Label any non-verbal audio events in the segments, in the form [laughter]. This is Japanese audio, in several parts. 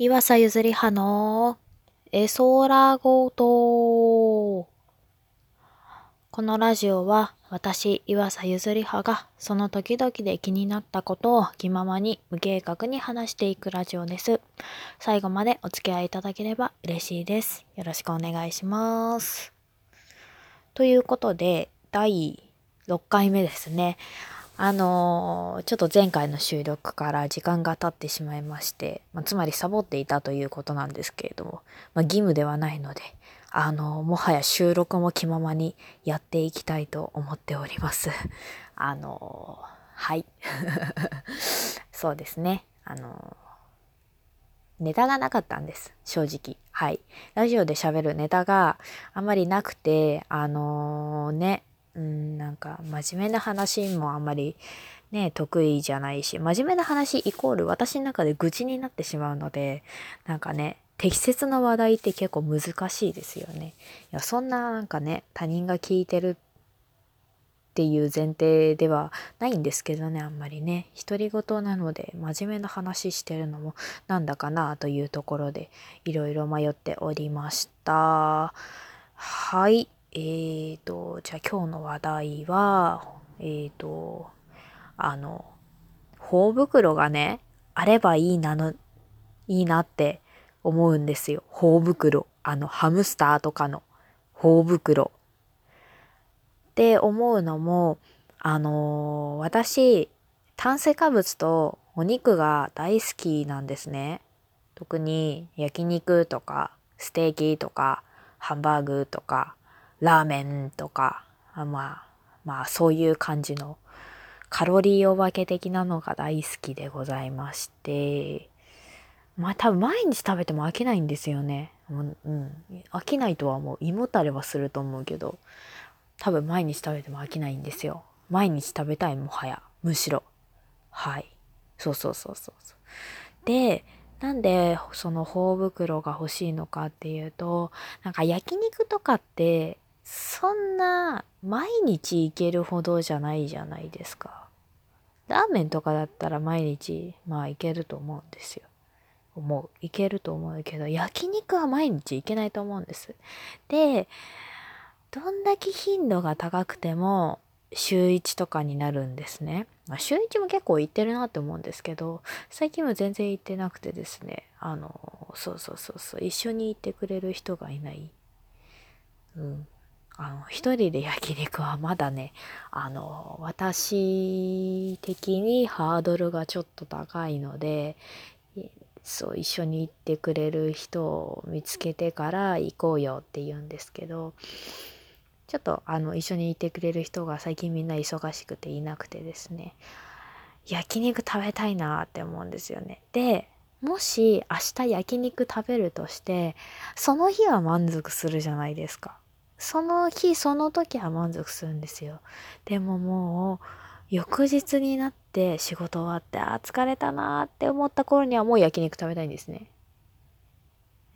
岩佐ゆずりはのえそらごと。このラジオは私岩佐ゆずりはがその時々で気になったことを気ままに無計画に話していくラジオです。最後までお付き合いいただければ嬉しいです。よろしくお願いします。ということで第6回目ですね。あのー、ちょっと前回の収録から時間が経ってしまいまして、まあ、つまりサボっていたということなんですけれども、まあ、義務ではないので、あのー、もはや収録も気ままにやっていきたいと思っております。[laughs] あのー、はい。[laughs] そうですね。あのネタがなかったんです。正直。はい。ラジオで喋るネタがあまりなくて、あのね、うん、なんか真面目な話もあんまりね、得意じゃないし、真面目な話イコール私の中で愚痴になってしまうので、なんかね、適切な話題って結構難しいですよね。いや、そんななんかね、他人が聞いてるっていう前提ではないんですけどね、あんまりね。独り言なので、真面目な話してるのもなんだかなというところで、いろいろ迷っておりました。はい。えーと、じゃあ今日の話題は、えーと、あの、頬袋がね、あればいいなの、いいなって思うんですよ。頬袋。あの、ハムスターとかの頬袋。って思うのも、あのー、私、炭水化物とお肉が大好きなんですね。特に焼肉とかステーキとかハンバーグとかラーメンとか、まあ、まあそういう感じのカロリーお化け的なのが大好きでございまして、まあ多分毎日食べても飽きないんですよね。うん、うん、飽きないとはもう胃もたれはすると思うけど、多分毎日食べても飽きないんですよ。毎日食べたいもはや、むしろ。はい。そうそうそうそうそう。で、なんでその頬袋が欲しいのかっていうと、なんか焼肉とかってそんな毎日行けるほどじゃないじゃないですか。ラーメンとかだったら毎日まあ行けると思うんですよ。思う。いけると思うけど、焼肉は毎日行けないと思うんです。で、どんだけ頻度が高くても週1とかになるんですね。まあ、週1も結構行ってるなって思うんですけど、最近は全然行ってなくてですね、あの、そうそうそうそう、一緒に行ってくれる人がいない。うん。あの、一人で焼肉はまだね、あの、私的にハードルがちょっと高いので、そう、一緒に行ってくれる人を見つけてから行こうよって言うんですけど、ちょっとあの、一緒にいてくれる人が最近みんな忙しくていなくてですね、焼肉食べたいなって思うんですよね。で、もし明日焼肉食べるとして、その日は満足するじゃないですか。その日その時は満足するんですよ。でももう翌日になって仕事終わってあ疲れたなって思った頃にはもう焼肉食べたいんですね。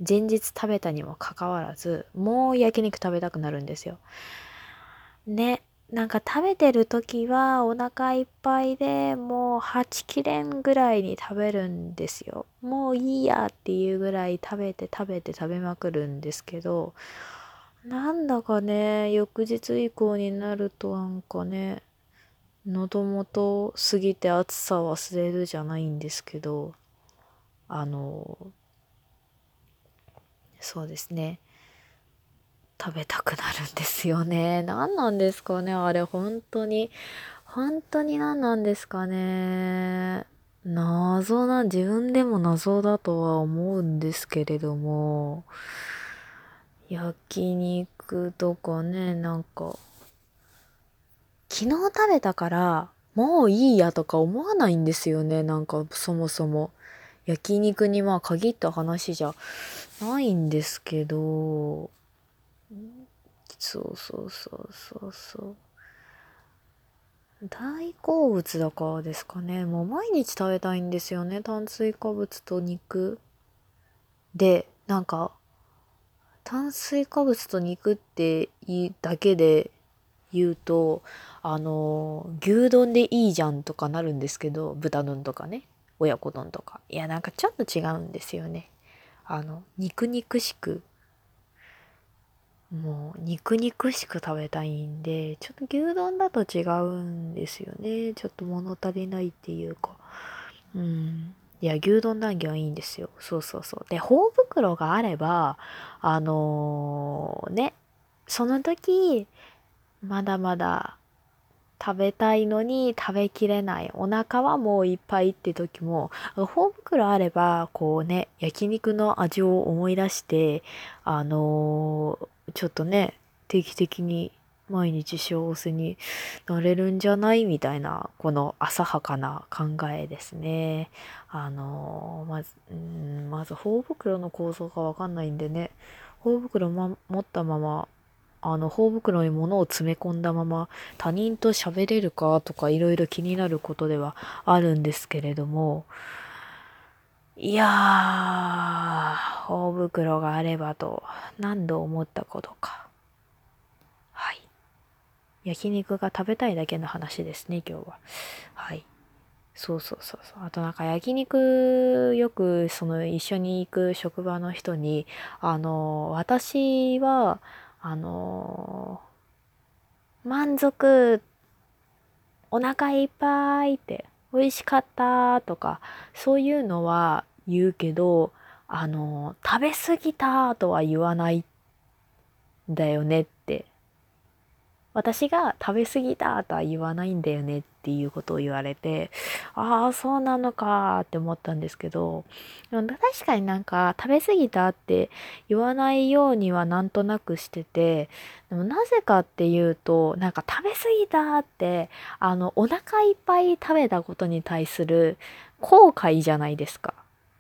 前日食べたにもかかわらずもう焼肉食べたくなるんですよ。ね。なんか食べてる時はお腹いっぱいでもう8切れんぐらいに食べるんですよ。もういいやっていうぐらい食べて食べて食べまくるんですけどなんだかね、翌日以降になるとなんかね、喉元過ぎて暑さ忘れるじゃないんですけど、あの、そうですね。食べたくなるんですよね。何なんですかねあれ本当に。本当に何なんですかね。謎な、自分でも謎だとは思うんですけれども、焼肉とかね、なんか、昨日食べたから、もういいやとか思わないんですよね、なんかそもそも。焼肉にまあ限った話じゃないんですけど、そうそうそうそうそう。大好物だからですかね。もう毎日食べたいんですよね。炭水化物と肉。で、なんか、炭水化物と肉ってだけで言うとあの牛丼でいいじゃんとかなるんですけど豚丼とかね親子丼とか。いや、なんかちょっと違うんですよね。あの、肉肉しく、もう肉肉しく食べたいんで、ちょっと牛丼だと違うんですよね。ちょっと物足りないっていうか。うん。いや、牛丼談義はいいんですよ。そうそうそう。で、頬袋があれば、あのー、ね、その時、まだまだ食べたいのに食べきれない。お腹はもういっぱいって時も、頬袋あれば、こうね、焼肉の味を思い出して、あのーちょっとね、定期的に毎日幸せになれるんじゃない？みたいな、この浅はかな考えですね。あの、まず、うんまず、頬袋の構造がわかんないんでね、頬袋、ま、持ったまま、あの、頬袋に物を詰め込んだまま、他人と喋れるかとかいろいろ気になることではあるんですけれども、いやー、大袋があればと何度思ったことか。焼肉が食べたいだけの話ですね、今日は。はい。そうそうそうそう。あとなんか焼肉、よくその一緒に行く職場の人に、あの、私は、あの、満足、お腹いっぱいって、美味しかったとか、そういうのは言うけど、あの、食べ過ぎたとは言わないんだよねって。私が食べ過ぎたとは言わないんだよねっていうことを言われて、ああ、そうなのかって思ったんですけど、でも確かになんか食べ過ぎたって言わないようにはなんとなくしてて、でもなぜかっていうと、なんか食べ過ぎたって、あの、お腹いっぱい食べたことに対する後悔じゃないですか。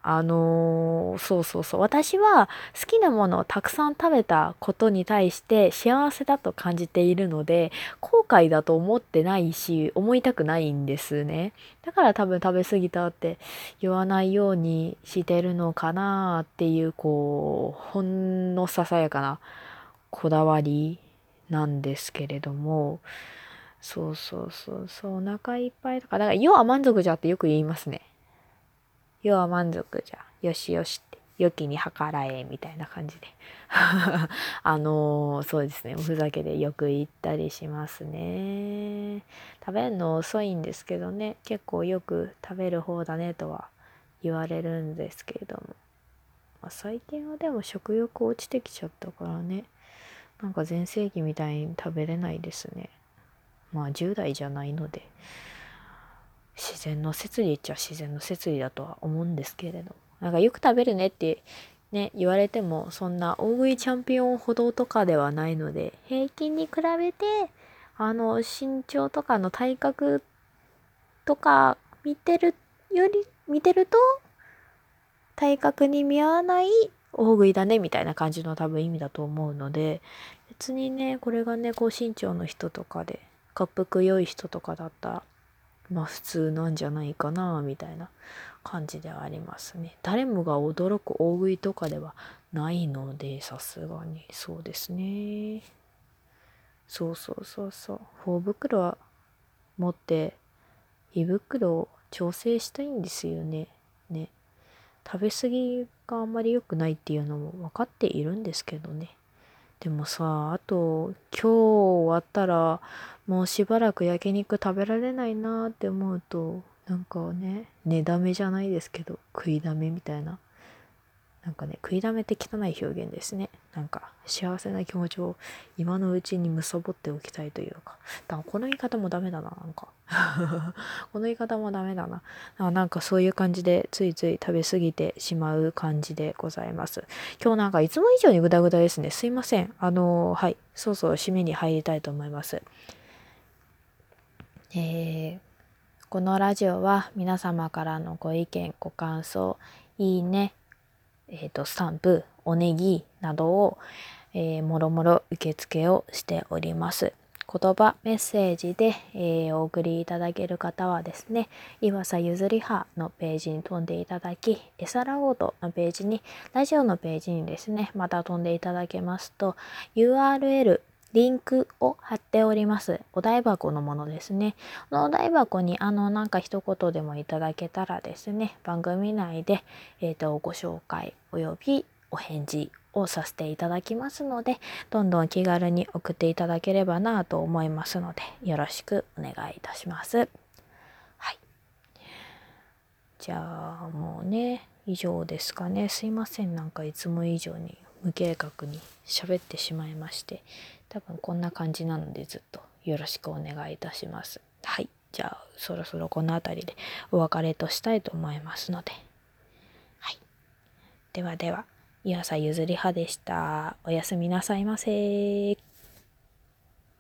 あのー、そうそうそう。私は好きなものをたくさん食べたことに対して幸せだと感じているので、後悔だと思ってないし、思いたくないんですね。だから多分食べ過ぎたって言わないようにしてるのかなっていう、こう、ほんのささやかなこだわりなんですけれども、そうそうそうそう、お腹いっぱいとか、だから、要は満足じゃってよく言いますね。要は満足じゃ。よしよしって。良きに計らえ、みたいな感じで。[laughs] あのー、そうですね。おふざけでよく言ったりしますね。食べるの遅いんですけどね。結構よく食べる方だねとは言われるんですけれども。まあ、最近はでも食欲落ちてきちゃったからね。なんか全盛期みたいに食べれないですね。まあ10代じゃないので。自然の摂理っちゃ自然の摂理だとは思うんですけれどなんかよく食べるねってね言われてもそんな大食いチャンピオンほどとかではないので平均に比べてあの身長とかの体格とか見てるより見てると体格に見合わない大食いだねみたいな感じの多分意味だと思うので別にねこれがね高身長の人とかで滑腹良い人とかだったらまあ普通なんじゃないかなみたいな感じではありますね。誰もが驚く大食いとかではないのでさすがにそうですね。そうそうそうそう。頬袋は持って胃袋を調整したいんですよね。ね。食べ過ぎがあんまり良くないっていうのも分かっているんですけどね。でもさ、あと今日終わったらもうしばらく焼肉食べられないなって思うとなんかね寝だめじゃないですけど食いだめみたいな。なんかね食いだめて汚い表現ですね。なんか幸せな気持ちを今のうちに貪っておきたいというか。だからこの言い方もダメだななんか。この言い方もダメだな。なんか [laughs] そういう感じでついつい食べ過ぎてしまう感じでございます。今日なんかいつも以上にグダグダですね。すいません。あのはい。そうそう締めに入りたいと思います。えー、このラジオは皆様からのご意見、ご感想、いいね、え、ー、と、スタンプ、おネギなどを、えー、もろもろ受付をしております。言葉、メッセージで、えー、お送りいただける方はですね、岩佐ゆずり派のページに飛んでいただき、エサラゴードのページに、ラジオのページにですね、また飛んでいただけますと、URL リンクを貼っております。お台箱のものですね。このお台箱にあのなんか一言でもいただけたらですね、番組内で、えーと、ご紹介およびお返事をさせていただきますので、どんどん気軽に送っていただければなと思いますので、よろしくお願いいたします。はい。じゃあもうね、以上ですかね。すいません。なんかいつも以上に無計画に喋ってしまいまして多分こんな感じなのでずっとよろしくお願いいたします。はい。じゃあそろそろこの辺りでお別れとしたいと思いますので。はい。ではでは岩佐ゆずりはでした。おやすみなさいませ。